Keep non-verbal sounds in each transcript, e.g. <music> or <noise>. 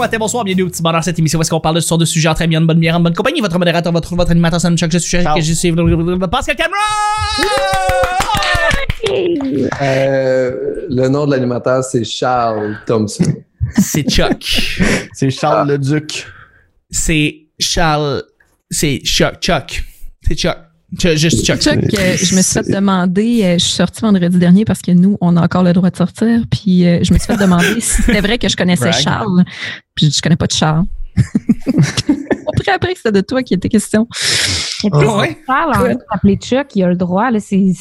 bon matin, bonsoir, bienvenue au petit bonheur cette émission où est-ce qu'on parle de ce genre de sujet entre amis, en bonne bière, en bonne compagnie. Votre modérateur, votre, votre animateur, je suis Ciao. que je suis Pascal Cameron! Euh, le nom de l'animateur, c'est Charles Thompson. C'est Chuck. C'est Charles le Duc. C'est Charles. C'est Chuck. Chuck. C'est Chuck. Chuck, Juste Chuck. Chuck, euh, je me suis fait demander, euh, je suis sortie vendredi dernier parce que nous, on a encore le droit de sortir, puis euh, je me suis fait demander si c'était vrai que je connaissais. Charles. Puis je connais pas de Charles. <laughs> Après, après, c'était de toi qui était question. Ah ouais? Charles de s'appeler Chuck, il a le droit. là, C'est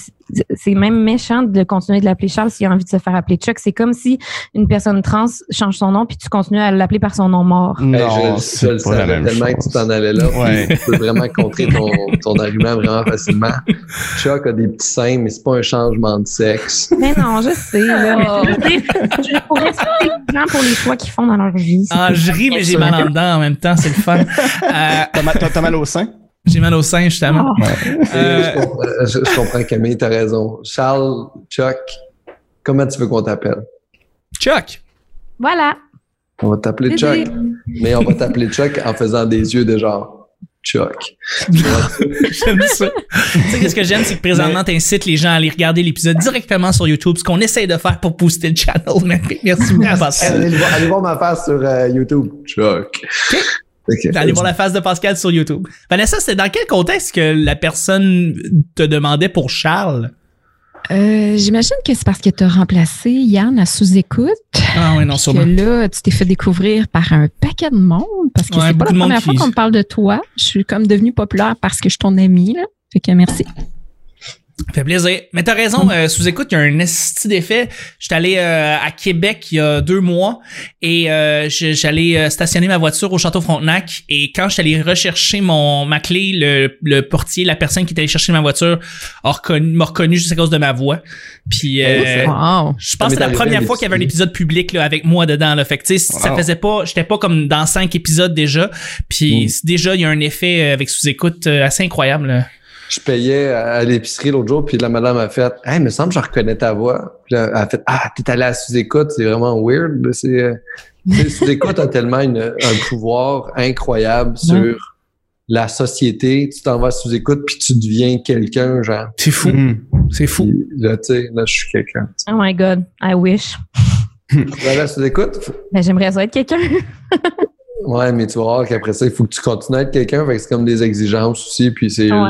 c'est même méchant de continuer de l'appeler Charles s'il a envie de se faire appeler Chuck. C'est comme si une personne trans change son nom puis tu continues à l'appeler par son nom mort. Hey, Non, je, c'est je le pas savais tellement que tu t'en allais là. Ouais. Tu peux vraiment contrer ton, <laughs> ton argument vraiment facilement. Chuck a des petits seins, mais c'est pas un changement de sexe. Mais non, je sais. Là, Oh. je pourrais les gens pour les choix qu'ils font dans leur vie. Ah, je ris, mais j'ai mal en dedans en même temps, c'est le fun. <laughs> Euh, T'as mal, t'as- t'as mal au sein? J'ai mal au sein, justement. Oh. Et Euh, je, comprends, je- je comprends, Camille, t'as raison. Charles, Chuck, comment tu veux qu'on t'appelle? Chuck. Voilà. On va t'appeler. Chuck, mais on va t'appeler Chuck en faisant des yeux de genre Chuck. <laughs> J'aime ça. tu sais, qu'est-ce que j'aime, c'est que présentement, t'incites les gens à aller regarder l'épisode directement sur YouTube, ce qu'on essaye de faire pour booster le channel. Mais <laughs> Merci beaucoup, Pascal. Allez, voir- allez voir ma face sur euh, YouTube. Chuck. Ok. Allez voir la face de Pascal sur YouTube. Vanessa, c'est dans quel contexte que la personne te demandait pour Charles? Euh, J'imagine que c'est parce que tu as remplacé Yann à sous-écoute. Ah oui, non, Que sûrement. là, tu t'es fait découvrir par un paquet de monde. Parce que Ouais, c'est pas la première fois qu'on me parle de toi. Je suis comme devenue populaire parce que je suis ton amie. Là. Fait que merci. Ça fait plaisir. Mais t'as raison, euh, sous-écoute, il y a un esti d'effet. J'étais allé euh, à Québec il y a deux mois et euh, j'allais euh, stationner ma voiture au Château Frontenac et quand j'étais allé rechercher mon ma clé, le, le portier, la personne qui était allée chercher ma voiture a reconnu- m'a reconnu juste à cause de ma voix. Puis euh, Wow. je pense que c'est la première fois qu'il y avait un épisode public là, avec moi dedans. Là. Fait que, tu sais, ça faisait pas, j'étais pas comme dans cinq épisodes déjà. Puis Mm. déjà, il y a un effet euh, avec sous-écoute assez incroyable. là. Je payais à l'épicerie l'autre jour, puis la madame a fait Hey, il me semble que je reconnais ta voix. Puis là, elle a fait Ah, t'es allé à sous-écoute, c'est vraiment weird. C'est, euh, sous-écoute a tellement une- un pouvoir incroyable sur la société. Tu t'en vas à sous-écoute, puis tu deviens quelqu'un, genre. C'est fou. C'est fou. Puis là, tu sais, là, je suis quelqu'un. Oh my God. I wish. Tu vas aller à sous-écoute? Ben, J'aimerais ça être quelqu'un. <laughs> Ouais, mais tu vas voir qu'après ça, il faut que tu continues à être quelqu'un. Fait que c'est comme des exigences aussi, puis c'est Ouais.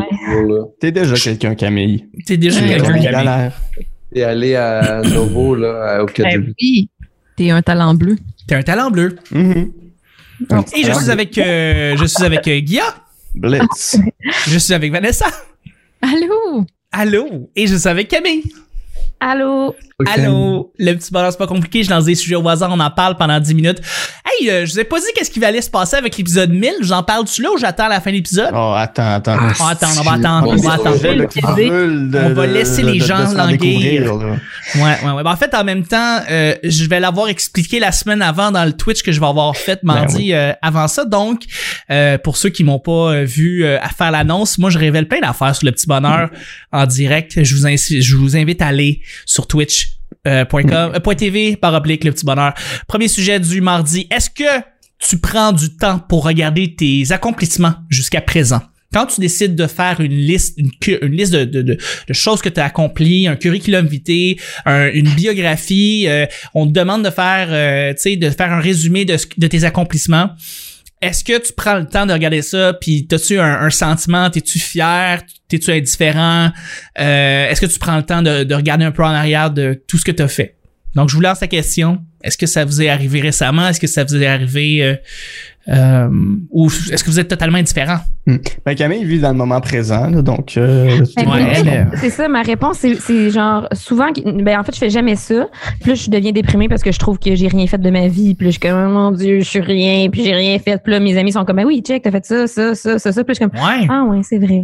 T'es déjà quelqu'un, Camille. T'es déjà quelqu'un ouais. qui a galère. Et aller à Novo, là, à- au Ben Québec. oui. T'es un talent bleu. T'es un talent bleu. Mhm. Et je suis avec, euh, je suis avec euh, Guilla. Blitz. Je suis avec Vanessa. Allô? Allô? Et je suis avec Camille. Allô? Allô? Le petit bonheur, c'est pas compliqué. Je lance des sujets au hasard. On en parle pendant 10 minutes. Hey, euh, je vous ai pas dit qu'est-ce qui va aller se passer avec l'épisode 1000. Je vous en parle-tu là ou j'attends la fin de l'épisode? Oh, attends, attends. Ah, On va attendre, on va attendre, on va attendre. de- On va laisser de- les de- de gens languir. Ouais, ouais, ouais. Ben, en fait, en même temps, euh, je vais l'avoir expliqué la semaine avant dans le Twitch que je vais avoir fait mardi euh, avant ça. Donc, euh, pour ceux qui m'ont pas euh, vu euh, à faire l'annonce, moi, je révèle plein d'affaires sur le petit bonheur en direct. Je vous, je vous invite à aller sur Twitch. euh, euh, par oblique le petit bonheur. Premier sujet du mardi. Est-ce que tu prends du temps pour regarder tes accomplissements jusqu'à présent? Quand tu décides de faire une liste, une, une liste de, de, de, choses que tu as accomplies, un curriculum vitae, un- une biographie, euh, on te demande de faire, euh, de faire un résumé de, de tes accomplissements. Est-ce que tu prends le temps de regarder ça, puis t'as-tu un, un sentiment, t'es-tu fier, t'es-tu indifférent, euh, est-ce que tu prends le temps de, de regarder un peu en arrière de tout ce que t'as fait? Donc, je vous lance la question. Est-ce que ça vous est arrivé récemment? Est-ce que ça vous est arrivé... euh, euh, ou est-ce que vous êtes totalement indifférent? Ben, Camille vit dans le moment présent, là, donc. euh, c'est Ben, Ouais, ça, ma réponse, c'est- genre souvent, ben en fait, je fais jamais ça. Là, je deviens déprimée parce que je trouve que j'ai rien fait de ma vie. Là, je suis comme, oh mon Dieu, je suis rien, puis j'ai rien fait. Puis là, mes amis sont comme, ben oui, check, t'as fait ça, ça, ça, ça, ça. Puis là, je suis comme, Ouais. ah ouais, c'est vrai.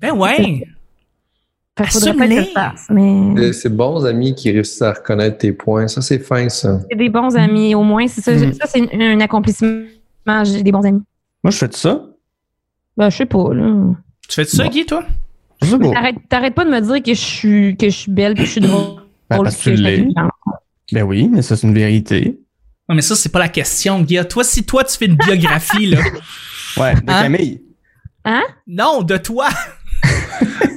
Ben ouais. Fait qu'il faudrait pas que je le Assume-les. Mais C'est- C'est bons amis qui réussissent à reconnaître tes points. Ça, c'est fin, ça. j'ai des bons amis, au moins, c'est ça. Mhm. Ça, c'est un, un accomplissement. J'ai des bons amis. Moi, je fais de ça. Ben, je sais pas, là. Tu fais ça, Guy, toi? T'arrêtes, pas de me dire que je suis, que je suis belle, que je suis drôle. Ben, parce que tu l'es. Ben oui, mais ça, c'est une vérité. Non, mais ça, c'est pas la question, Guilla. Toi, si toi, tu fais une biographie, là. Ouais, de Hein? Camille. Non, de toi. <laughs>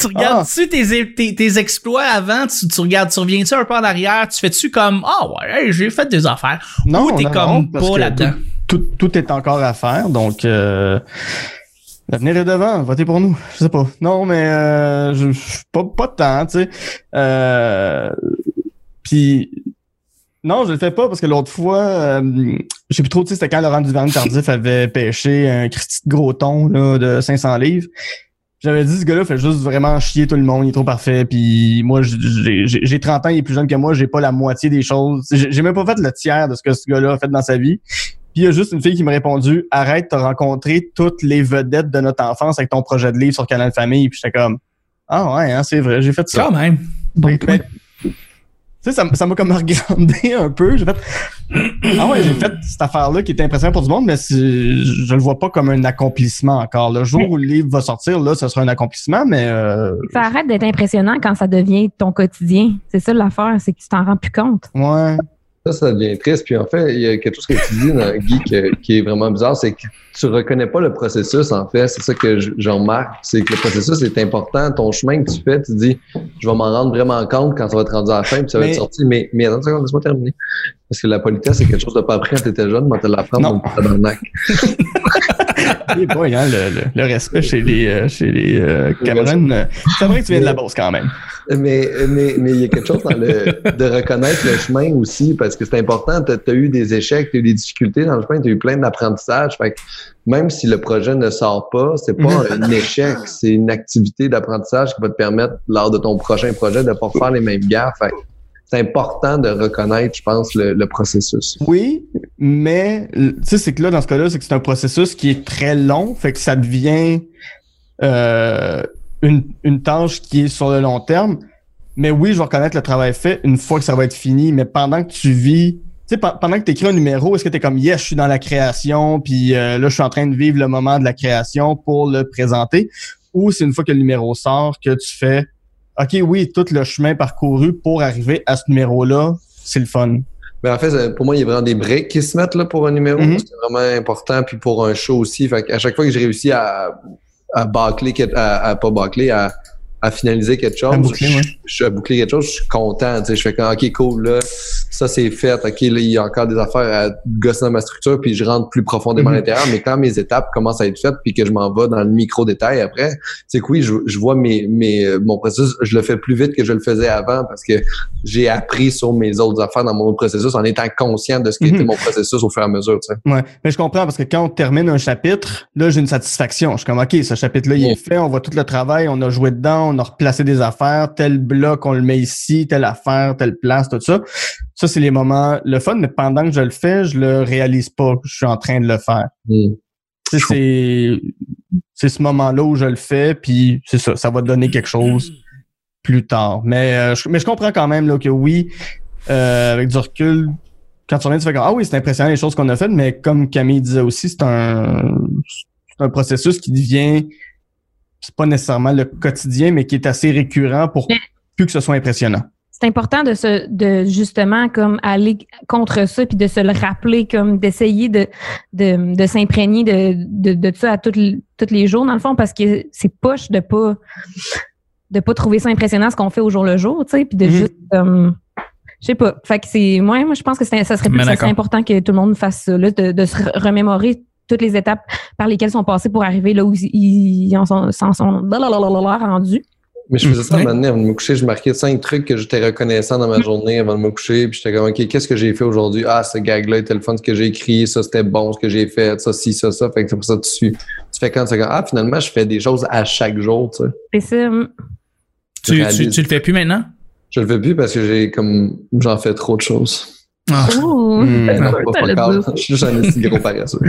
tu regardes-tu tes, tes, tes exploits avant? Tu, tu regardes, tu reviens-tu un peu en arrière? Tu fais-tu comme, ah ouais, hey, j'ai fait des affaires? Non, Ou t'es comme non, pas là-dedans? Tout, tout, tout est encore à faire, donc euh, l'avenir est devant. Votez pour nous. Je sais pas. Non, mais euh, je, je- pas, pas de temps, tu sais. Euh, Puis non, je le fais pas parce que l'autre fois, euh, je sais plus trop, tu sais, c'était quand Laurent Duverne Tardif avait pêché un Christy de gros thon là, de 500 livres. J'avais dit, ce gars-là fait juste vraiment chier tout le monde, il est trop parfait. Puis moi, j'ai j'ai- j'ai 30 ans, il est plus jeune que moi, j'ai pas la moitié des choses. J'ai même pas fait le tiers de ce que ce gars-là a fait dans sa vie. Puis il y a juste une fille qui m'a répondu, arrête, t'as rencontré toutes les vedettes de notre enfance avec ton projet de livre sur Canal Famille. Puis j'étais comme, ah ouais, hein, c'est vrai, j'ai fait ça. Quand même. Bon, sais, ça m'a comme <laughs> regardé un peu. J'ai fait, ah ouais, j'ai fait cette affaire-là qui était impressionnante pour du monde, mais je le vois pas comme un accomplissement encore. Le jour où le livre va sortir, là, ce sera un accomplissement, mais euh, Ça arrête d'être impressionnant quand ça devient ton quotidien. C'est ça l'affaire, c'est que tu t'en rends plus compte. ouais. Ça, ça devient triste. Puis en fait, il y a quelque chose que tu dis, dans, Guy, que- qui est vraiment bizarre, c'est que tu reconnais pas le processus, en fait. C'est ça que je- j'en remarque. C'est que le processus est important. Ton chemin que tu fais, tu dis, je vais m'en rendre vraiment compte quand ça va être rendu à la fin, puis ça va Mais- être sorti. Mais, mais attends une seconde, laisse-moi terminer. Parce que la politesse, c'est quelque chose de pas appris quand t'étais jeune, mais te l'apprendre Non. dans le tabarnak. <laughs> Et boy, hein, le, le- le respect chez les, euh, chez les euh, Cameroun. euh, C'est vrai que tu viens de la Beauce quand même. Mais, mais, mais il y a quelque chose dans le, de reconnaître le chemin aussi, parce que c'est important. Tu as, eu des échecs, tu as eu des difficultés dans le chemin, tu as eu plein d'apprentissages. Fait que même si le projet ne sort pas, c'est pas <laughs> un échec, c'est une activité d'apprentissage qui va te permettre, lors de ton prochain projet, de pas faire les mêmes gaffes. Fait que c'est important de reconnaître, je pense, le, le processus. Oui, mais tu sais, c'est que là, dans ce cas-là, c'est que c'est un processus qui est très long, fait que ça devient euh, une, une tâche qui est sur le long terme. Mais oui, je vais reconnaître le travail fait une fois que ça va être fini, mais pendant que tu vis, tu sais, pe- pendant que tu écris un numéro, est-ce que tu es comme, yes, je suis dans la création, puis euh, là, je suis en train de vivre le moment de la création pour le présenter, ou c'est une fois que le numéro sort que tu fais, OK, oui, tout le chemin parcouru pour arriver à ce numéro-là, c'est le fun. Mais en fait, pour moi, il y a vraiment des briques qui se mettent là, pour un numéro. Mhm. C'est vraiment important. Puis pour un show aussi. Fait à chaque fois que j'ai réussi à, à bâcler, à, à pas bâcler, à, à finaliser quelque chose, À boucler, je, ouais. je- à boucler quelque chose, je suis content. tu sais. Je fais comme, OK, cool, là, ça c'est fait. OK, là, il y a encore des affaires à gosser dans ma structure, puis je rentre plus profondément Mhm. à l'intérieur. Mais quand mes étapes commencent à être faites, puis que je m'en vais dans le micro-détail après, c'est que oui, je, je vois mes, mes, mon processus, je le fais plus vite que je le faisais avant parce que j'ai appris sur mes autres affaires dans mon autre processus en étant conscient de ce qui Mhm. était mon processus au fur et à mesure. Tu sais. Ouais, mais je comprends parce que quand on termine un chapitre, là, j'ai une satisfaction. Je suis comme, OK, ce chapitre-là, il est fait, on voit tout le travail, on a joué dedans, on a replacé des affaires, tel bloc, on le met ici, telle affaire, telle place, tout ça. Ça, c'est les moments, le fun, mais pendant que je le fais, je le réalise pas que je suis en train de le faire. Mm. C'est, c'est ce moment-là où je le fais, puis c'est ça, ça va donner quelque chose plus tard. Mais, euh, je, mais je comprends quand même là, que oui, euh, avec du recul, quand tu reviens, tu fais comme Ah oui, c'est impressionnant les choses qu'on a faites, mais comme Camille disait aussi, c'est un, c'est un processus qui devient c'est pas nécessairement le quotidien, mais qui est assez récurrent pour Mais- plus que ce soit impressionnant. C'est important de se, de justement comme aller contre ça puis de se le rappeler, comme d'essayer de, de, de s'imprégner de, de, de ça à tous les- tous les jours dans le fond parce que c'est poche de pas de pas trouver ça impressionnant ce qu'on fait au jour le jour, tu sais, puis de Mhm. juste comme je sais pas. Fait que c'est moi, moi je pense que c'est- ça serait Mais ça serait d'accord. important que tout le monde fasse ça, là, de, de se re- remémorer toutes les étapes par lesquelles ils sont passés pour arriver là où ils, sont, s'en sont rendus. Mais je faisais ça un moment donné avant de me coucher. Je marquais cinq trucs que j'étais reconnaissant dans ma journée avant de me coucher. Puis j'étais comme, OK, qu'est-ce que j'ai fait aujourd'hui? Ah, ce gag-là était le fun, ce que j'ai écrit. Ça, c'était bon, ce que j'ai fait. Ça, ci, ça, ça. Fait que c'est pour ça que tu suis. Tu fais quand tu ah, finalement, je fais des choses à chaque jour, tu sais. C'est ça. Tu, réalises. tu, tu le fais plus maintenant? Je le fais plus parce que j'ai comme, j'en fais trop de choses. Ah. Ouh. Hmm. Non, pas. Je suis juste un petit gros paresseux. <laughs>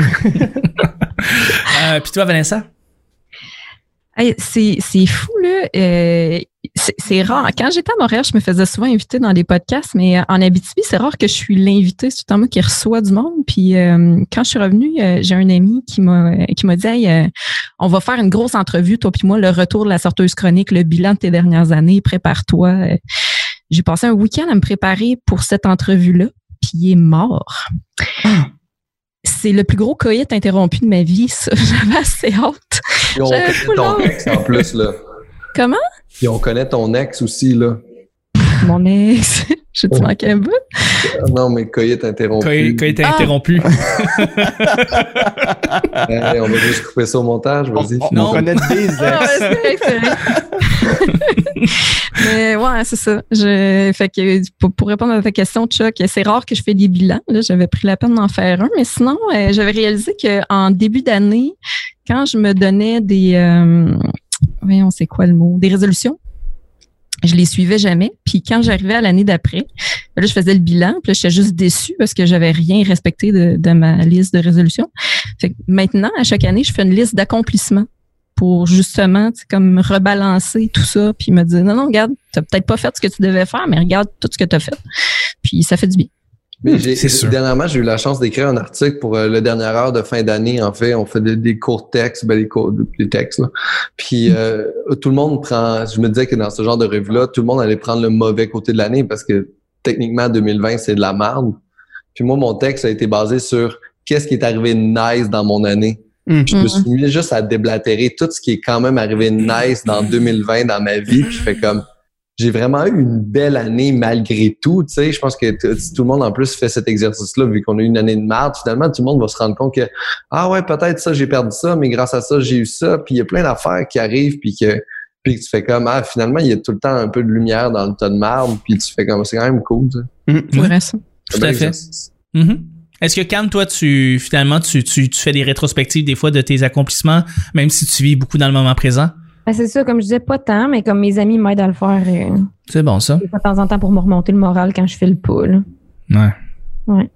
Euh, Puis toi, Vanessa? Hey, c'est, c'est fou, là. Euh, c'est, rare. Quand j'étais à Montréal, je me faisais souvent inviter dans des podcasts, mais en Abitibi, c'est rare que je suis l'invité. C'est tout le temps moi qui reçoit du monde. Puis euh, quand je suis revenue, euh, j'ai un ami qui m'a qui m'a dit hey, euh, on va faire une grosse entrevue, toi puis moi, le retour de la sorteuse chronique, le bilan de tes dernières années, prépare-toi. Euh, J'ai passé un week-end à me préparer pour cette entrevue-là. Puis il est mort. C'est le plus gros coït interrompu de ma vie, ça. <laughs> J'avais assez hâte. Puis on connaît ton ex en plus, là. Comment? Puis on connaît ton ex aussi, là. Mon ex. <laughs> J'ai-tu manqué un bout? Ah Non, mais coït interrompu. Était Ah. interrompu. <laughs> Hey, on va juste couper ça au montage, On, vas-y. on- on connaît des Ah, ex. ouais, Mais ouais, c'est ça. Je, fait que pour, répondre à ta question, Chuck, c'est rare que je fais des bilans. Là, j'avais pris la peine d'en faire un, mais sinon, euh, j'avais réalisé qu'en début d'année, quand je me donnais des, euh, voyons, c'est quoi le mot, des résolutions. Je les suivais jamais. Puis quand j'arrivais à l'année d'après, là, je faisais le bilan. Puis là, j'étais juste déçue parce que j'avais rien respecté de, de ma liste de résolutions. Fait que maintenant, à chaque année, je fais une liste d'accomplissements pour justement, tu sais, comme rebalancer tout ça, puis me dire, non, non, regarde, t'as peut-être pas fait ce que tu devais faire, mais regarde tout ce que t'as fait. Puis ça fait du bien. Mais j'ai, C'est sûr. dernièrement, j'ai eu la chance d'écrire un article pour euh, le dernière heure de fin d'année. En fait, on fait des, des courts textes, ben, des cours, des textes. Là. Puis euh, tout le monde prend. Je me disais que dans ce genre de revue-là, tout le monde allait prendre le mauvais côté de l'année parce que techniquement 2020 c'est de la merde. Puis moi, mon texte a été basé sur qu'est-ce qui est arrivé de nice dans mon année. Mm. Je me suis mis juste à déblatérer tout ce qui est quand même arrivé de nice dans 2020 dans ma vie. Puis je fais comme j'ai vraiment eu une belle année malgré tout. Tu sais, je pense que tout le monde en plus fait cet exercice-là, vu qu'on a eu une année de merde, finalement, tout le monde va se rendre compte que ah ouais, peut-être ça, j'ai perdu ça, mais grâce à ça, j'ai eu ça. Puis il y a plein d'affaires qui arrivent, puis que puis que tu fais comme ah finalement il y a tout le temps un peu de lumière dans le tas de marde, puis tu fais comme c'est quand même cool. tu sais. Mm. C'est vrai, ça. Tout à fait. Est-ce que Cam, toi, tu finalement tu, tu, tu fais des rétrospectives des fois de tes accomplissements, même si tu vis beaucoup dans le moment présent? Ben, c'est ça, comme je disais, pas tant, mais comme mes amis m'aident à le faire euh, C'est bon ça. de temps en temps pour me remonter le moral quand je fais le là. Ouais. Ouais.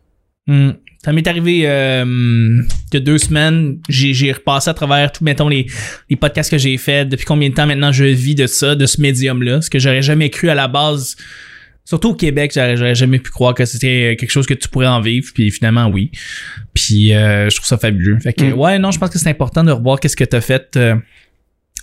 Hmm. Ça m'est arrivé euh, il y a deux semaines. J'ai, j'ai repassé à travers tout, mettons, les, les podcasts que j'ai faits. Depuis combien de temps maintenant je vis de ça, de ce médium-là? Ce que j'aurais jamais cru à la base. Surtout au Québec, j'aurais, jamais pu croire que c'était quelque chose que tu pourrais en vivre. Puis finalement, oui. Puis euh, je trouve ça fabuleux. Fait que, Mm. ouais, non, je pense que c'est important de revoir qu'est-ce que tu as fait euh,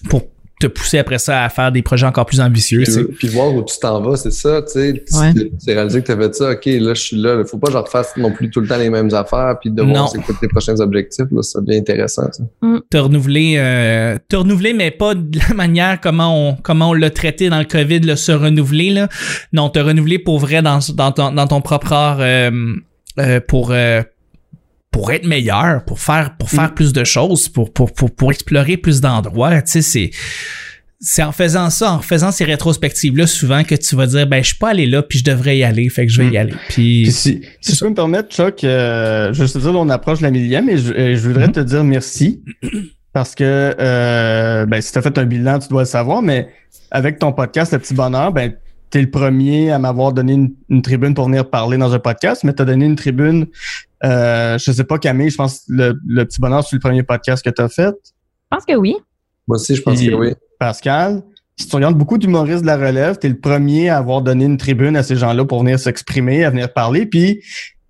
pour te pousser après ça à faire des projets encore plus ambitieux. Puis, puis voir où tu t'en vas, c'est ça, tu sais. Ouais. t'es réalisé que tu fait ça, OK, là, je suis là. Il faut pas que je refasse non plus tout le temps les mêmes affaires, puis de voir c'est quoi tes prochains objectifs, là, ça devient intéressant. ça. te renouveler, euh, te renouveler, mais pas de la manière comment on, comment on l'a traité dans le COVID, le se renouveler, là. Non, te renouveler pour vrai dans, dans, ton, dans ton propre art, euh, euh, pour, euh, pour être meilleur, pour faire, pour faire plus de choses, pour, pour, pour, pour explorer plus d'endroits, tu sais, c'est, c'est en faisant ça, en faisant ces rétrospectives-là, souvent que tu vas dire, ben, je suis pas allé là, puis je devrais y aller, fait que je vais y aller. Puis Puis, si, si je peux me permettre, Chuck, euh, je sais dire, on approche la millième et je, et je voudrais Mhm. te dire merci parce que euh, ben, si tu as fait un bilan, tu dois le savoir, mais avec ton podcast, Le Petit Bonheur, ben, tu es le premier à m'avoir donné une, une tribune pour venir parler dans un podcast, mais tu as donné une tribune, euh, je sais pas Camille, je pense que le, le Petit Bonheur, c'est le premier podcast que tu as fait. Je pense que oui. Moi aussi, je pense que oui. Pascal, si tu regardes beaucoup d'humoristes de la relève, tu es le premier à avoir donné une tribune à ces gens-là pour venir s'exprimer, à venir parler, puis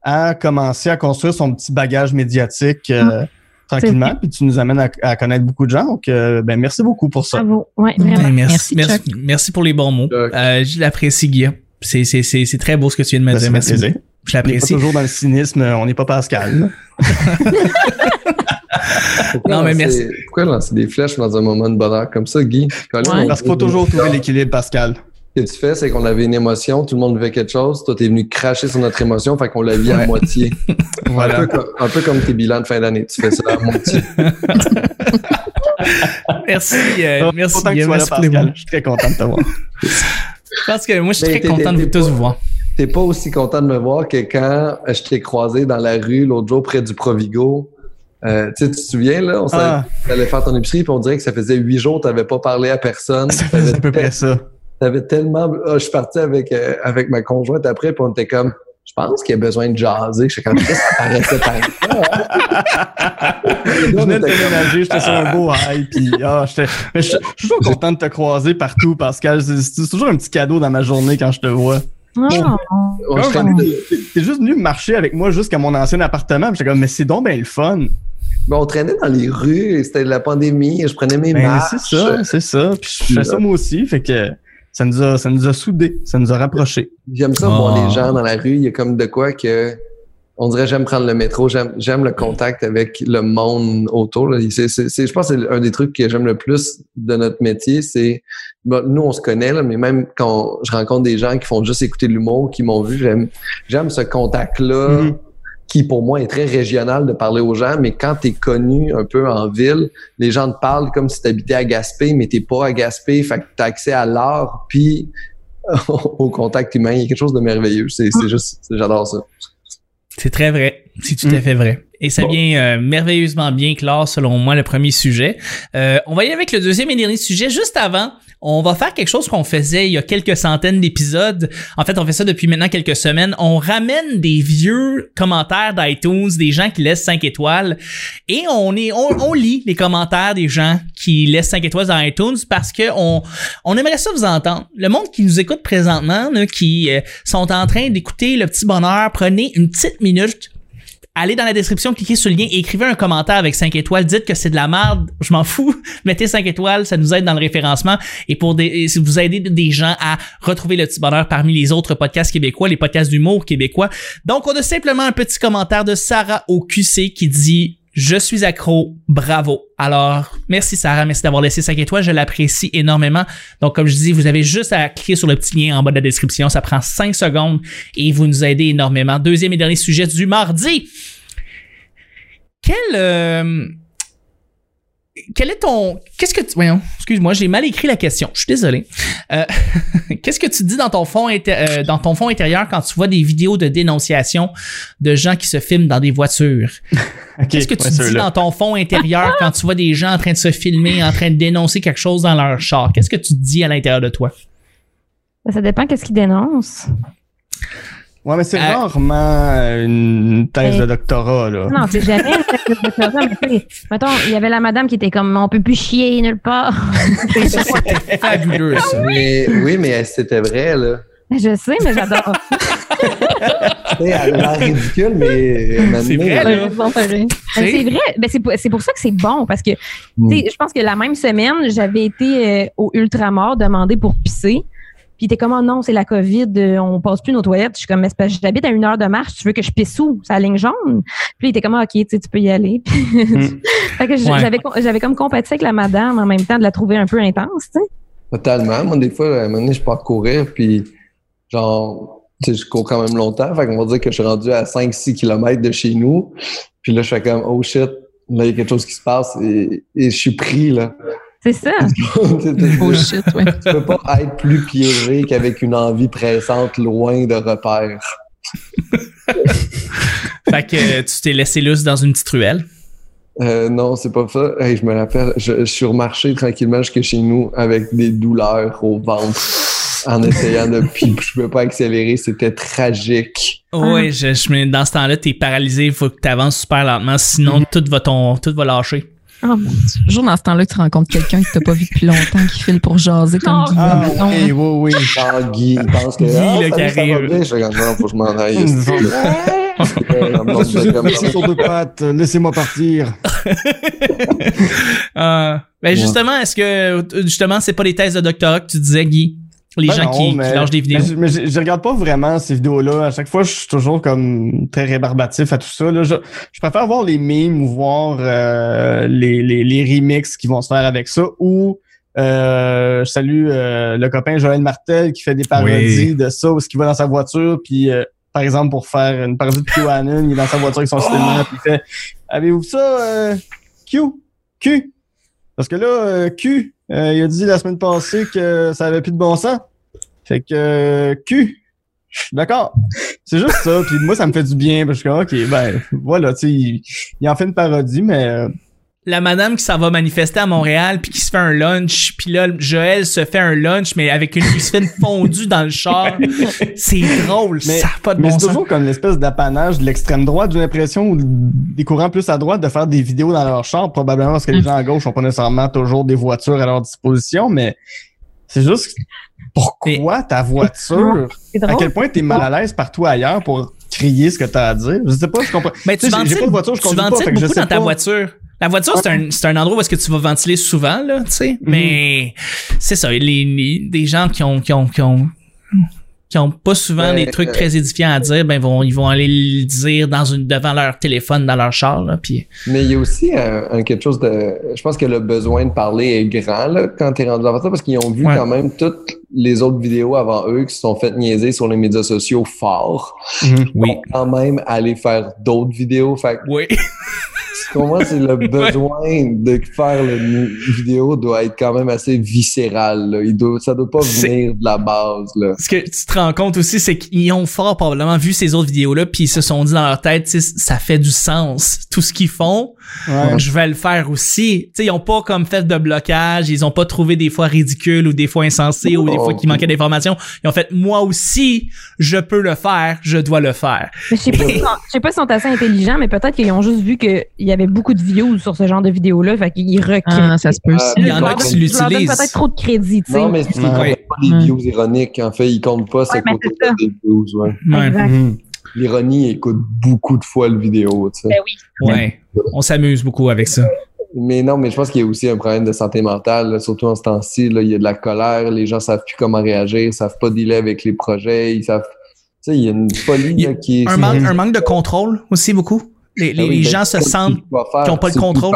à commencer à construire son petit bagage médiatique euh, tranquillement. Puis tu nous amènes à, à connaître beaucoup de gens. Donc, euh, ben, merci beaucoup pour ça. Bravo. Ouais, ben, merci, Merci, merci, merci pour les bons mots. Euh, je l'apprécie, Guillaume. C'est, c'est, c'est, c'est très beau ce que tu viens de me Ben, dire. Merci. Je l'apprécie. toujours dans le cynisme, on n'est pas Pascal. Pourquoi Non, mais lancer- merci. Pourquoi lancer des flèches dans un moment de bonheur comme ça, Guy? Colin, Ouais. on- Parce qu'il faut toujours trouver l'équilibre, Pascal. Ce que tu fais, c'est qu'on avait une émotion, tout le monde vivait quelque chose, toi, t'es venu cracher sur notre émotion, fait qu'on la vit à moitié. <laughs> Voilà. Un, peu comme, un peu comme tes bilans de fin d'année, tu fais ça à moitié. <laughs> Merci, euh, merci, Autant que tu Guillaume. Je suis très content de t'avoir. Je pense que moi, je suis très content de vous tous vous voir. T'es pas aussi content de me voir que quand je t'ai croisé dans la rue l'autre jour près du Provigo. Euh, tu sais, tu te souviens, là, on Ah, allait faire ton épicerie, puis on dirait que ça faisait huit jours que t'avais pas parlé à personne. <laughs> ça fait à peu près ça. T'avais tellement. Ah, je suis parti avec, euh, avec ma conjointe après, puis on était comme. Je pense qu'il y a besoin de jaser. Je comme, Qu'est-ce que ça paraissait pareil. <laughs> Je venais de déménager, j'étais sur un beau high, puis ah. Mais je suis toujours content de te croiser partout, Pascal. C'est toujours un petit cadeau dans ma journée quand je te vois. Ah, On se T'es juste venu marcher avec moi jusqu'à mon ancien appartement. puis J'étais comme, mais c'est donc ben le fun. Ben, on traînait dans les rues, c'était la pandémie, je prenais mes Ben, marches. c'est ça, c'est ça. Puis je fais ça moi aussi. Fait que ça nous a, ça nous a soudés, ça nous a rapprochés. J'aime ça voir Oh. les gens dans la rue. Il y a comme de quoi que on dirait j'aime prendre le métro, j'aime j'aime le contact avec le monde autour. je pense que c'est un des trucs que j'aime le plus de notre métier. C'est bon, nous on se connaît là, mais même quand je rencontre des gens qui font juste écouter l'humour, qui m'ont vu, j'aime j'aime ce contact là. Mhm. qui pour moi est très régional de parler aux gens, mais quand tu es connu un peu en ville, les gens te parlent comme si tu habitais à Gaspé, mais t'es pas à Gaspé, fait que tu as accès à l'art, puis <laughs> au contact humain. Il y a quelque chose de merveilleux. C'est c'est juste, j'adore ça. C'est très vrai. C'est tout à Mm. fait vrai. Et ça vient euh, merveilleusement bien clore, selon moi, le premier sujet. Euh, on va y aller avec le deuxième et dernier sujet. Juste avant, on va faire quelque chose qu'on faisait il y a quelques centaines d'épisodes. En fait, on fait ça depuis maintenant quelques semaines. On ramène des vieux commentaires d'iTunes, des gens qui laissent 5 étoiles. Et on est, on, on lit les commentaires des gens qui laissent 5 étoiles dans iTunes parce que on, on aimerait ça vous entendre. Le monde qui nous écoute présentement, là, qui euh, sont en train d'écouter le petit bonheur, prenez une petite minute allez dans la description, cliquez sur le lien écrivez un commentaire avec 5 étoiles. Dites que c'est de la merde, je m'en fous. <laughs> Mettez 5 étoiles, ça nous aide dans le référencement et pour des, vous aider des gens à retrouver le petit bonheur parmi les autres podcasts québécois, les podcasts d'humour québécois. Donc, on a simplement un petit commentaire de Sarah au QC qui dit je suis accro, bravo. Alors, merci Sarah, merci d'avoir laissé 5 étoiles, je l'apprécie énormément. Donc, comme je dis, vous avez juste à cliquer sur le petit lien en bas de la description, ça prend 5 secondes et vous nous aidez énormément. Deuxième et dernier sujet du mardi. Quel euh, quel est ton qu'est-ce que tu voyons excuse-moi j'ai mal écrit la question je suis désolé. Euh, <laughs> qu'est-ce que tu dis dans ton fond inté- euh, dans ton fond intérieur quand tu vois des vidéos de dénonciation de gens qui se filment dans des voitures? <laughs> Qu'est-ce que tu dis dans ton fond intérieur quand tu vois des gens en train de se filmer en train de dénoncer quelque chose dans leur char? Qu'est-ce que tu dis à l'intérieur de toi? Ben, Ça dépend qu'est-ce qu'ils dénoncent. Ouais, mais c'est Euh, rarement euh, une thèse Mais- de doctorat, là. Non, c'est jamais un texte de doctorat, mais tu sais, mettons, il y avait la madame qui était comme on peut plus chier nulle part. <laughs> fabuleux ça Mais, oui, mais c'était vrai, là. Je sais, mais j'adore. <laughs> Tu sais, Elle a l'air ridicule, mais. C'est vrai, c'est vrai. Ben, c'est pour, c'est pour ça que c'est bon parce que Mm. tu sais, je pense que la même semaine, j'avais été euh, au Ultramar demander pour pisser. Puis il était comme, oh non, c'est la COVID, euh, on passe plus nos toilettes. Je suis comme, mais j'habite à une heure de marche, tu veux que je pisse où? C'est la ligne jaune? Puis il était comme, Ah, OK, tu sais, tu peux y aller. <laughs> Mm. fait que Ouais. j'avais, comme compati avec la madame en même temps de la trouver un peu intense, tu sais. Totalement. Moi, des fois, à un moment donné, je pars courir, puis genre, tu sais, je cours quand même longtemps. Fait qu'on va dire que je suis rendu à 5-6 km de chez nous. Puis là, je fais comme, oh shit, là, il y a quelque chose qui se passe et, et je suis pris, là. C'est ça. <laughs> tu Oh shit, ouais. peux pas être plus piégé qu'avec une envie pressante loin de repères. <laughs> fait que euh, tu t'es laissé lousse dans une petite ruelle? Euh, non, c'est pas ça. Hey, je me rappelle, je, je suis remarché tranquillement jusque chez nous avec des douleurs au ventre en essayant de. <laughs> Puis je pouvais pas accélérer, c'était tragique. Oui, je, je, dans ce temps-là, t'es paralysé, il faut que tu avances super lentement, sinon tout va ton, tout va lâcher. Oh, mon Dieu. Toujours dans ce temps-là que tu rencontres quelqu'un que t'as pas vu depuis longtemps qui file pour jaser comme. Guillaume. Ah, oui, oui, oui. Genre, Guy, il pense que. Guy, ah, là, salut, qui ça va arrive. bien. Je comme, non, faut que je m'en aille. Je suis sur deux pattes, laissez-moi partir. <laughs> Euh, ben justement, est-ce que justement c'est pas les thèses de doctorat que tu disais, Guy? Les Ben gens non, qui, qui mais- lâchent des vidéos. Mais, je, regarde pas vraiment ces vidéos-là. À chaque fois, je suis toujours comme très rébarbatif à tout ça. Là. Je, je préfère voir les memes ou voir euh, les, les, les remixes qui vont se faire avec ça. Ou euh, je salue euh, le copain Joël Martel qui fait des parodies de ça, où ce qu'il va dans sa voiture, puis euh, par exemple pour faire une parodie de QAnon, il est dans sa voiture avec son cinéma, puis il fait Avez-vous ça, euh, Q? Q? Parce que là, euh, Q, euh, il a dit la semaine passée que ça avait plus de bon sens. Fait que euh, Q, je suis d'accord. C'est juste ça. Puis moi, ça me fait du bien. Parce que OK, ben voilà, tu sais, il, il en fait une parodie, mais euh, La madame qui s'en va manifester à Montréal puis qui se fait un lunch, puis là Joël se fait un lunch mais avec une une <laughs> fondue dans le char. C'est drôle, Mais- ça a pas de Mais bon c'est toujours comme l'espèce d'apanage de l'extrême droite, j'ai l'impression, ou des courants plus à droite, de faire des vidéos dans leur char, probablement parce que les gens à gauche n'ont pas nécessairement toujours des voitures à leur disposition, mais c'est juste pourquoi ta voiture, à quel point t'es mal à l'aise partout ailleurs pour crier ce que t'as à dire? Je sais pas, je comprends. Mais tu Tu sais, j'ai- pas de voiture, je tu conduis pas, fait que je beaucoup sais dans ta pas. voiture. La voiture, c'est un, c'est un endroit où est-ce que tu vas ventiler souvent, là, tu sais. Mhm. Mais c'est ça, les, les- des gens qui ont, qui ont, qui ont, qui ont pas souvent des trucs euh, très édifiants à dire, ben vont, ils vont aller le dire dans une, devant leur téléphone, dans leur char, là, puis Mais il y a aussi un, un quelque chose de. Je pense que le besoin de parler est grand là, quand tu es rendu avant ça parce qu'ils ont vu Ouais. quand même toutes les autres vidéos avant eux qui se sont fait niaiser sur les médias sociaux fort. Mhm. oui. Quand même aller faire d'autres vidéos. Fait Oui. <laughs> pour moi, c'est le <laughs> besoin de faire une vidéo doit être quand même assez viscéral. Là. Il doit, ça doit pas venir de la base. Là. Ce que tu te rends compte aussi, c'est qu'ils ont fort probablement vu ces autres vidéos-là, puis ils se sont dit dans leur tête, ça fait du sens. Tout ce qu'ils font, Ouais. je vais le faire aussi. Tu sais, ils ont pas comme fait de blocage, ils ont pas trouvé des fois ridicule ou des fois insensé ou des fois qu'il manquait d'informations. Ils ont fait, moi aussi, je peux le faire, je dois le faire. Mais Je sais pas, s'ils sont- pas s'ils sont assez intelligents, mais peut-être qu'ils ont juste vu qu'il y avait beaucoup de views sur ce genre de vidéos-là, fait qu'ils recréent. Ah, ça se peut aussi. Il y en a qui l'utilisent. peut-être trop de crédit, tu sais. Non, mais c'est qu'ils Ouais. pas les views ironiques. En fait, ils comptent pas ce Ouais, ben, côté des views. Ouais. Ouais. Exact. Mhm. L'ironie écoute beaucoup de fois le vidéo. Tu sais. Ben oui. Ouais. On s'amuse beaucoup avec ça. Mais non, mais je pense qu'il y a aussi un problème de santé mentale, là, surtout en ce temps-ci. Il y a de la colère, les gens savent plus comment réagir, ils savent pas dealer avec les projets, ils savent. Tu sais, il y a une folie là, qui est. Un manque de contrôle aussi beaucoup. Les, les- Ah oui, les gens se sentent qu'ils ont pas le contrôle.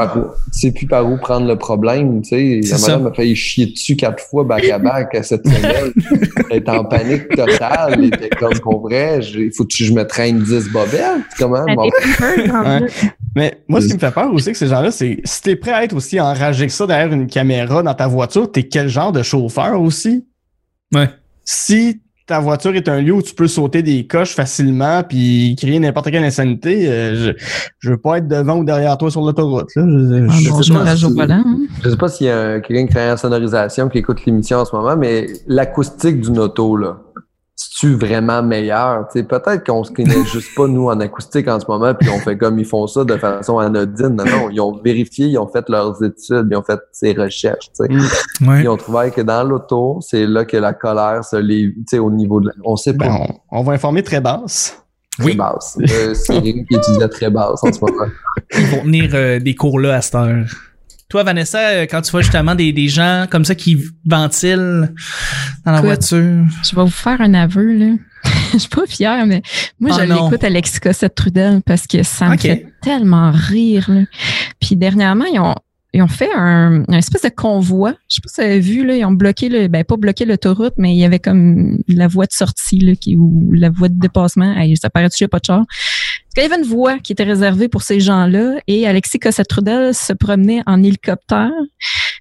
sais plus par où prendre le problème. Tu sais, C'est la ça. madame a failli chier dessus quatre fois back à back à cette semaine. <laughs> Elle est en panique totale. Elle était comme pour vrai. Il faut que je me traîne 10 bobettes. Comment? Bon. Mais moi, ce qui me fait peur aussi que ces gens-là, c'est si t'es prêt à être aussi enragé que ça derrière une caméra dans ta voiture, t'es quel genre de chauffeur aussi? Ouais. Si ta voiture est un lieu où tu peux sauter des coches facilement puis créer n'importe quelle insanité, euh, je, je veux pas être devant ou derrière toi sur l'autoroute. là. Je- Ah, je- hein. Je sais pas s'il y a un- quelqu'un qui travaille en sonorisation qui écoute l'émission en ce moment, mais l'acoustique d'une auto, là, c'est-tu vraiment meilleur? Tu sais, peut-être qu'on se connaît <laughs> juste pas, nous, en acoustique en ce moment, puis on fait comme ils font ça de façon anodine. Non, non, ils ont vérifié, ils ont fait leurs études, ils ont fait ses recherches. tu sais. Ouais. Ils ont trouvé que dans l'auto, c'est là que la colère se livre, tu sais, au niveau de la... On sait pas. Ben, on, on va informer très basse. très Oui. basse. Euh, c'est qui étudie à très basse en ce moment. Ils vont tenir euh, des cours là à cette heure. Toi, Vanessa, euh, quand tu vois justement des, des gens comme ça qui ventilent dans la Écoute, voiture. Je vais vous faire un aveu, là. <laughs> Je suis pas fière, mais moi, Ah je l'écoute Alexis Cossette Trudel parce que ça me fait tellement rire, là. Puis dernièrement, ils ont, ils ont fait un, un espèce de convoi. Je sais pas si vous avez vu, là, ils ont bloqué le, ben, pas bloqué l'autoroute, mais il y avait comme la voie de sortie, là, qui, ou la voie de dépassement. Hey, ça paraît-tu, il y a pas de char. Parce qu'il y avait une voie qui était réservée pour ces gens-là et Alexis Cossette Trudel se promenait en hélicoptère.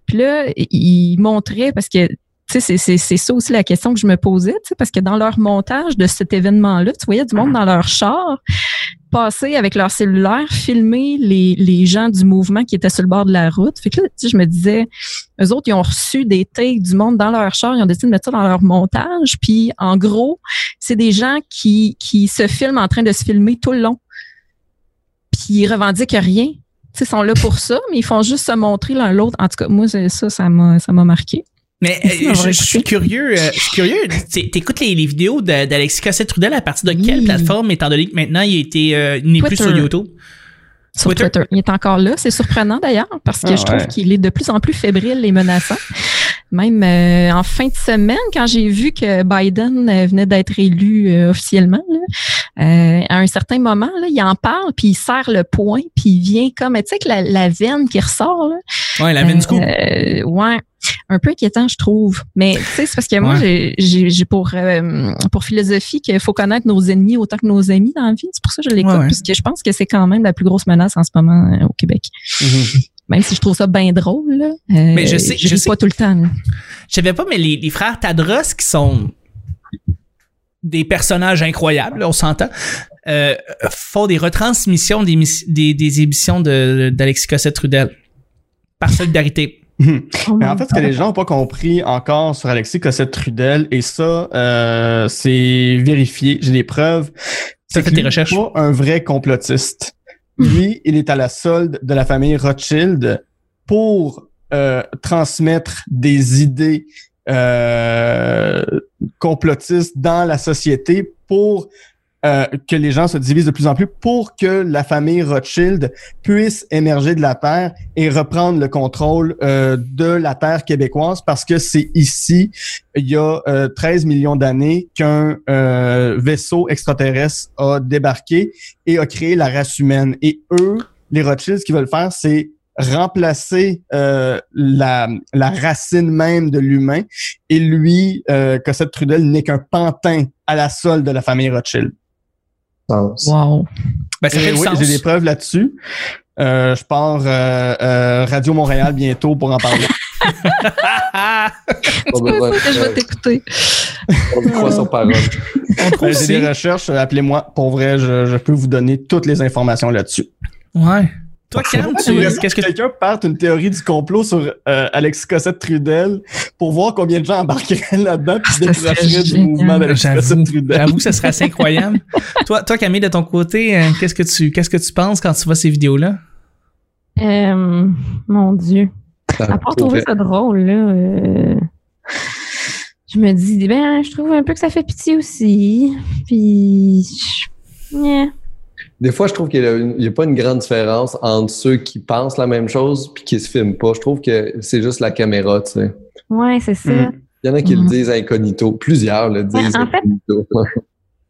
Puis là, il montrait parce que tu sais, c'est- c'est c'est ça aussi la question que je me posais, tu sais, parce que dans leur montage de cet événement-là, tu voyais du monde dans leur char passer avec leur cellulaire, filmer les, les gens du mouvement qui étaient sur le bord de la route. Fait que là, je me disais, eux autres, ils ont reçu des takes du monde dans leur char, ils ont décidé de mettre ça dans leur montage. Puis, en gros, c'est des gens qui, qui se filment en train de se filmer tout le long. Puis, ils revendiquent rien. Tu sais, ils sont là pour ça, mais ils font juste se montrer l'un l'autre. En tout cas, moi, ça, ça m'a marqué. Mais euh, d'avoir je, je suis curieux, euh, je suis curieux. T'é- T'écoutes les, les vidéos d'Alexis Cossette-Trudel à partir de quelle Oui. plateforme, étant donné que maintenant il, été, euh, il n'est plus sur YouTube? Sur Twitter. Twitter. Il est encore là. C'est surprenant d'ailleurs parce que Ah je trouve ouais. qu'il est de plus en plus fébrile et menaçant. Même euh, en fin de semaine, quand j'ai vu que Biden euh, venait d'être élu euh, officiellement, là, euh, à un certain moment, là, il en parle, puis il serre le poing, puis il vient comme, tu sais, avec la, la veine qui ressort. Là, Ouais, la veine du coup. euh, ouais, un peu inquiétant, je trouve. Mais tu sais, c'est parce que moi, Ouais. j'ai- pour euh, pour philosophie qu'il faut connaître nos ennemis autant que nos amis dans la vie. C'est pour ça que je l'écoute, Ouais, ouais. puisque je pense que c'est quand même la plus grosse menace en ce moment euh, au Québec. Même si je trouve ça bien drôle, là, euh, Mais je sais- je ris sais- pas tout le temps. là. Je savais pas, mais les, les frères Tadros, qui sont des personnages incroyables, là, on s'entend, euh, font des retransmissions des, des, des émissions de- d'Alexis Cossette-Trudel. Par solidarité. Oh Mais en fait, ce que les gens n'ont pas compris encore sur Alexis Cossette-Trudel, et ça, euh, c'est vérifié, j'ai des preuves. T'as fait que tes recherches? pas un vrai complotiste. Lui, il est à la solde de la famille Rothschild pour euh, transmettre des idées euh, complotistes dans la société pour euh, que les gens se divisent de plus en plus pour que la famille Rothschild puisse émerger de la terre et reprendre le contrôle euh, de la terre québécoise parce que c'est ici, il y a euh, 13 millions d'années qu'un euh, vaisseau extraterrestre a débarqué et a créé la race humaine. Et eux, les Rothschilds, ce qu'ils veulent faire, c'est remplacer euh, la, la racine même de l'humain. Et lui, euh, Cossette Trudel, n'est qu'un pantin à la solde de la famille Rothschild. Sens. Wow. Ben, ça Et fait du oui, sens. j'ai des preuves là-dessus. Euh, je pars euh, euh, Radio Montréal bientôt pour en parler. <laughs> Pas besoin je vais t'écouter. On lui croit sur parole. <laughs> on trouve Ben, j'ai aussi. des recherches, euh, appelez-moi. Pour vrai, je, je peux vous donner toutes les informations là-dessus. Ouais. Toi, Cam, tu, Est-ce qu'est-ce que quelqu'un parte une théorie du complot sur euh, Alexis Cossette Trudel pour voir combien de gens embarqueraient là-dedans puis se serait décrocheraient du mouvement d'Alexis Cossette Trudel? j'avoue, ça serait assez incroyable. <laughs> toi, toi, Camille, de ton côté, euh, qu'est-ce que tu, qu'est-ce que tu penses quand tu vois ces vidéos-là? Euh, mon Dieu. Ça À part trouver ça drôle, là, euh, je me dis, ben, je trouve un peu que ça fait pitié aussi. Puis, je- yeah. Des fois, je trouve qu'il n'y a, pas une grande différence entre ceux qui pensent la même chose puis qui se filment pas. Je trouve que c'est juste la caméra, tu sais. ouais, c'est ça. Mm. Il y en a qui Mhm. le disent incognito. Plusieurs le disent Ouais, en fait- incognito. <laughs>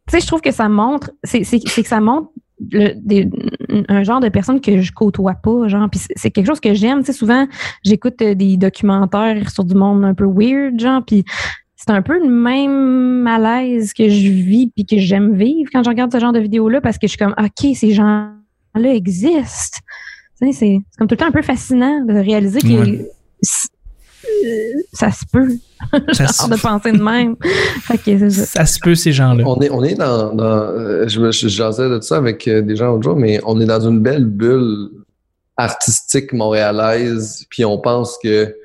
Tu sais, je trouve que ça montre, c'est que ça montre le- des- un genre de personne que je côtoie pas, genre. Puis c'est- c'est quelque chose que j'aime. Tu sais, souvent, j'écoute euh, des documentaires sur du monde un peu weird, genre. Puis c'est un peu le même malaise que je vis puis que j'aime vivre quand je regarde ce genre de vidéos-là parce que je suis comme, OK, ces gens-là existent. C'est c'est comme tout le temps un peu fascinant de réaliser que Ouais. euh, ça se peut Ça, <laughs> genre de penser de même. <laughs> ça. ça se peut, ces gens-là. On est, on est dans. dans euh, je, me- je jasais de ça avec euh, des gens l'autre jour, mais on est dans une belle bulle artistique montréalaise, puis on pense que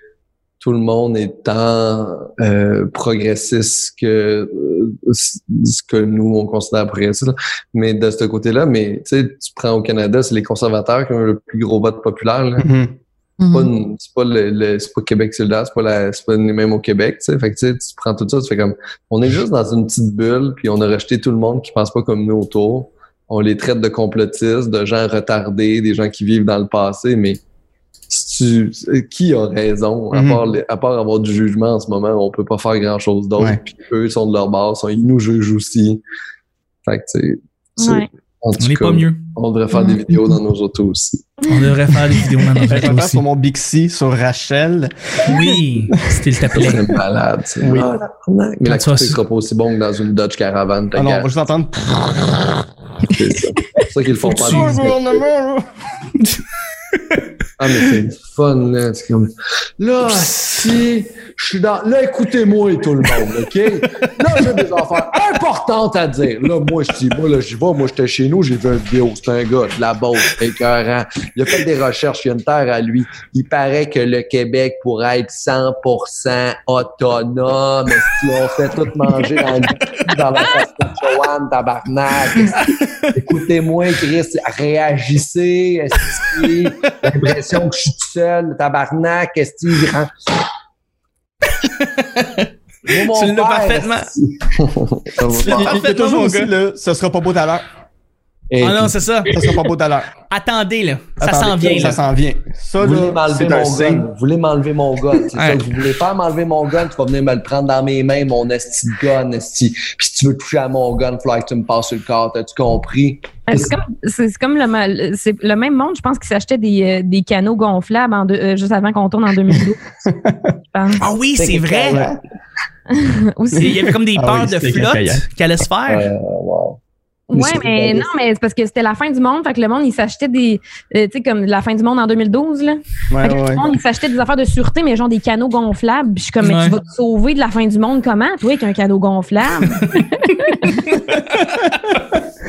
tout le monde est tant euh, progressiste que euh, ce que nous on considère progressiste. là. Mais de ce côté-là, mais tu sais, tu prends au Canada, c'est les conservateurs qui ont le plus gros vote populaire. Là. Mhm. C'est pas, une- c'est pas le, le- c'est pas Québec solidaire, c'est pas la, c'est pas les mêmes au Québec, tu sais. Fait que, tu sais, tu prends tout ça, tu fais comme, on est juste dans une petite bulle, puis on a rejeté tout le monde qui pense pas comme nous autour. On les traite de complotistes, de gens retardés, des gens qui vivent dans le passé, mais si tu, qui a raison? À, Mhm. part les- à part avoir du jugement en ce moment, on peut pas faire grand chose d'autre. Ouais. Puis eux sont de leur base, ils nous jugent aussi. Fait que, tu sais, c'est- Ouais. en tout On n'est pas mieux. on devrait faire des vidéos dans nos autos aussi. On devrait faire des vidéos dans Ben, notre <laughs> je vais auto faire aussi. sur mon Bixi sur Rachel. Oui, c'était le t'appelait. serait malade. tu sais. Oui. Ah. Mais la qualité sera pas aussi bon que dans une Dodge Caravan. Ah non, on va juste entendre. C'est ça. C'est ça qu'ils le font pas. <laughs> Ah, mais c'est fun, là. C'est comme, là, si, je suis dans, là, écoutez-moi tout le monde, OK? Là, j'ai des affaires importantes à dire. Là, moi, je dis, moi, là, j'y vais. Moi, j'étais chez nous, j'ai vu une vidéo. C'est un gars de la Beauce, écœurant. Il a fait des recherches, il y a une terre à lui. Il paraît que le Québec pourrait être 100% autonome. Si on fait tout manger dans, le- dans la Saskatchewan, tabarnak? Écoutez-moi, Chris, réagissez. Est-ce que l'impression que je suis tout seul, tabarnak? Est-ce mon <laughs> Tu l'as parfaitement. y a Parfaitement, toujours mon aussi, gars. là, ce sera pas beau tout à l'heure. Et Ah non, c'est ça. Ça sera pas beau tout à l'heure. Attendez, là. Ça s'en vient, Ça là. s'en vient. Ça, Vous voulez là, m'enlever mon gun. Vous voulez m'enlever mon gun. C'est ça vous voulez faire, m'enlever mon gun. Tu vas venir me le prendre dans mes mains, mon esti de gun, esti. Puis si tu veux toucher à mon gun, il que tu me passes sur le corps. T'as-tu compris? Euh, C'est comme, le, mal- c'est le même monde, je pense, qui s'achetait des, euh, des canaux gonflables en deux- euh, juste avant qu'on tourne en 2012. <laughs> je pense. Ah oui, c'est vrai. <laughs> Il y avait comme des Ah peurs oui, de flotte qui allaient se faire. Euh, wow. Ouais, c'est mais non, mais c'est parce que c'était la fin du monde. Fait que le monde, il s'achetait des. euh, tu sais, comme la fin du monde en 2012, là. Ouais, Fait que ouais. le monde, il s'achetait des affaires de sûreté, mais genre des canaux gonflables. Puis je suis comme, mais tu vas te sauver de la fin du monde comment, toi, avec un canot gonflable?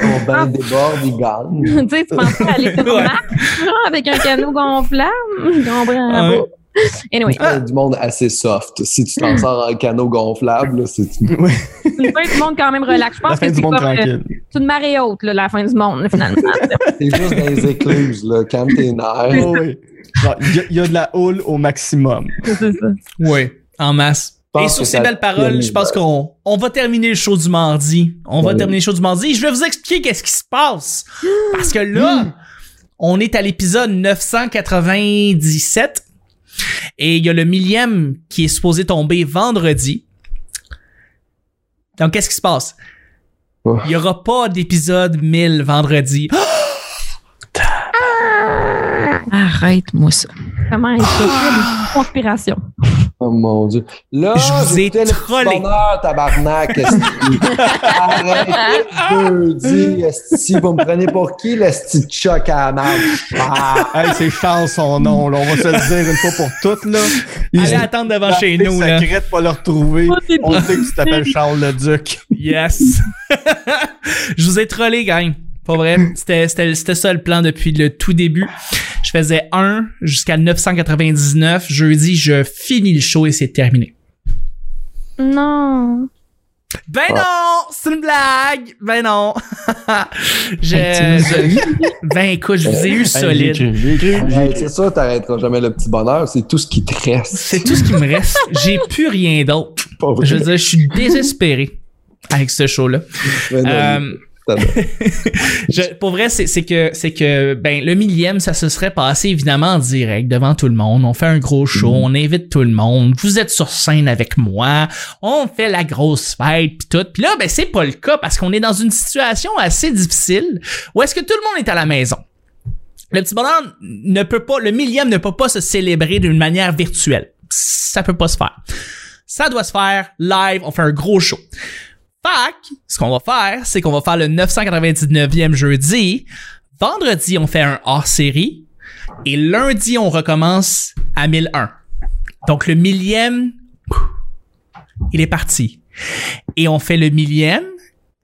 Ton bain déborde, il gagne. tu sais, tu penses pas aller sur Ouais. Mars, genre, avec un canot gonflable? Je comprends. <laughs> Anyway, Il y a du monde assez soft. Si tu t'en sors en canot gonflable, c'est une fin du monde quand même relax. Je la pense fin que du monde comme, euh, tranquille. c'est une marée haute, là, la fin du monde, finalement. <laughs> c'est juste dans les écluses, là. Calme tes nerfs. Oh, oui. Il y, a- il y a de la houle au maximum. c'est ça. Oui, en masse. Et sur ces belles paroles, je pense qu'on on va terminer le show du mardi. On va terminer le show du mardi. Je vais vous expliquer qu'est-ce qui se passe. Parce que là, <gasps> on est à l'épisode 997 et il y a le millième qui est supposé tomber vendredi. Donc, qu'est-ce qui se passe? Oh. Il y aura pas d'épisode 1000 vendredi. <gasps> Arrête-moi ça. Comment est-ce que c'est des conspirations? Oh mon dieu. Là, Je vous ai trollé. bonheur, tabarnak. esti. Arrêtez jeudi, esti. Vous me prenez pour qui, le petit choc à la marche? Ah, Hey, c'est Charles son nom, là. On va se le dire une fois pour toutes, là. Il Allez attendre devant chez nous, là. secret de pas le retrouver. On sait que tu t'appelles Charles le Duc. Yes. <laughs> je vous ai trollé, gang. Pas vrai. C'était, c'était, c'était ça le plan depuis le tout début. Je faisais 1 jusqu'à 999. Jeudi, je finis le show et c'est terminé. Non. Ben non! C'est une blague! Ben non! <laughs> je- ben écoute, je vous ai eu solide. c'est ça, t'arrêteras jamais le petit bonheur. C'est tout ce qui te reste. C'est tout ce qui me reste. J'ai plus rien d'autre. Je veux dire, je suis désespéré avec ce show-là. Euh, va. <laughs> Je- pour vrai, c'est que c'est que ben le millième, ça se serait passé évidemment en direct devant tout le monde. On fait un gros show, on invite tout le monde. Vous êtes sur scène avec moi, on fait la grosse fête puis tout. Puis là, ben c'est pas le cas parce qu'on est dans une situation assez difficile où est-ce que tout le monde est à la maison. Le petit bonheur ne peut pas, le millième ne peut pas se célébrer d'une manière virtuelle. Ça peut pas se faire. Ça doit se faire live. On fait un gros show. Ce qu'on va faire, c'est qu'on va faire le 999e jeudi. Vendredi, on fait un hors-série. Et lundi, on recommence à 1001. Donc, le millième, il est parti. Et on fait le millième.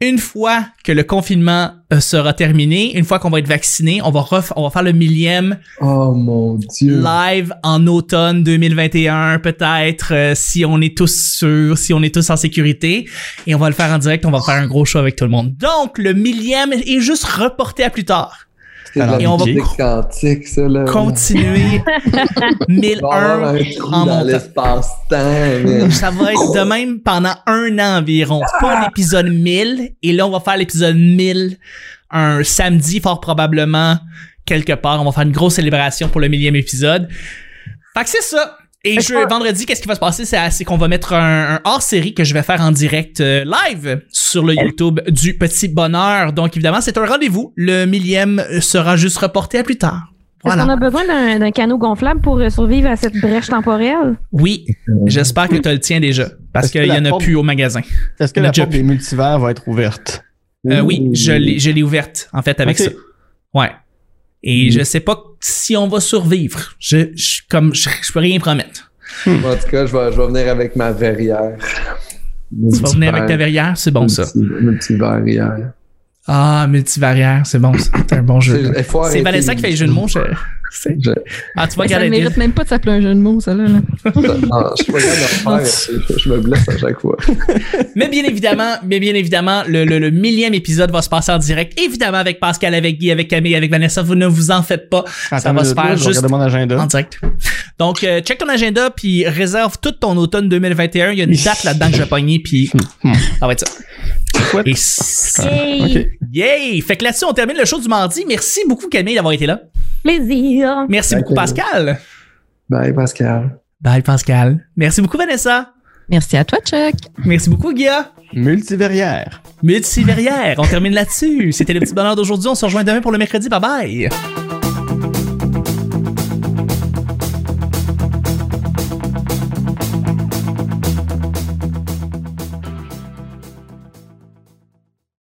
Une fois que le confinement euh, sera terminé, une fois qu'on va être vacciné, on va, ref- on va faire le millième Oh mon dieu. live en automne 2021 peut-être euh, si on est tous sûrs, si on est tous en sécurité et on va le faire en direct, on va faire un gros show avec tout le monde. Donc le millième est juste reporté à plus tard. C'est de la Et on va quantique, ça, là. Continuer Il va y avoir 1001 un trou en dans montant. l'espace-temps. <laughs> Ça va être de même pendant un an environ. Pas l'épisode 1000. Et là, on va faire l'épisode 1000 un samedi, fort probablement, quelque part. On va faire une grosse célébration pour le millième épisode. Fait que c'est ça. Et je, vendredi, qu'est-ce qui va se passer? C'est qu'on va mettre un, un hors-série que je vais faire en direct euh, live sur le YouTube du Petit Bonheur. Donc, évidemment, c'est un rendez-vous. Le millième sera juste reporté à plus tard. Est-ce qu'on Voilà. a besoin d'un d'un canot gonflable pour euh, survivre à cette brèche temporelle? Oui, j'espère que tu le tiens déjà. Parce Est-ce qu'il y la en a porte- plus au magasin. Est-ce que la porte des multivers va être ouverte? Euh, oui, je l'ai, je l'ai ouverte, en fait, avec ça. Ouais. Et je sais pas si on va survivre. Je, je comme, je, je peux rien promettre. En tout cas, je vais, je vais venir avec ma verrière. Tu vas venir avec ta verrière, c'est bon, ça. Mon petit verrière. Ah, multivariaire, c'est bon. C'est un bon jeu. C'est- Vanessa qui fait les jeux de mots. Je... Ah, tu vas Ça ne mérite même pas de s'appeler un jeu de mots, ça, là. là. Ah, je suis pas capable de faire. Je, je me blesse à chaque fois. <laughs> Mais bien évidemment, mais bien évidemment, le, le, le millième épisode va se passer en direct. Évidemment, avec Pascal, avec Guy, avec Camille, avec Vanessa. Vous ne vous en faites pas. ça va se faire je vais juste regarder mon agenda. en direct. Donc, euh, check ton agenda puis réserve tout ton automne 2021. Il y a une date là-dedans que je vais pogner puis ça va être ça. Chouette. Et Yay! Yay! Fait que là-dessus, on termine le show du mardi. Merci beaucoup Camille d'avoir été là. Plaisir! Merci Bye, beaucoup. Pascal. Bye, Pascal. Bye Pascal. Merci beaucoup Vanessa. Merci à toi, Chuck. Merci beaucoup Guilla. Multiverière. Multiverière. On termine là-dessus. C'était le petit bonheur d'aujourd'hui. On se rejoint demain pour le mercredi. Bye bye.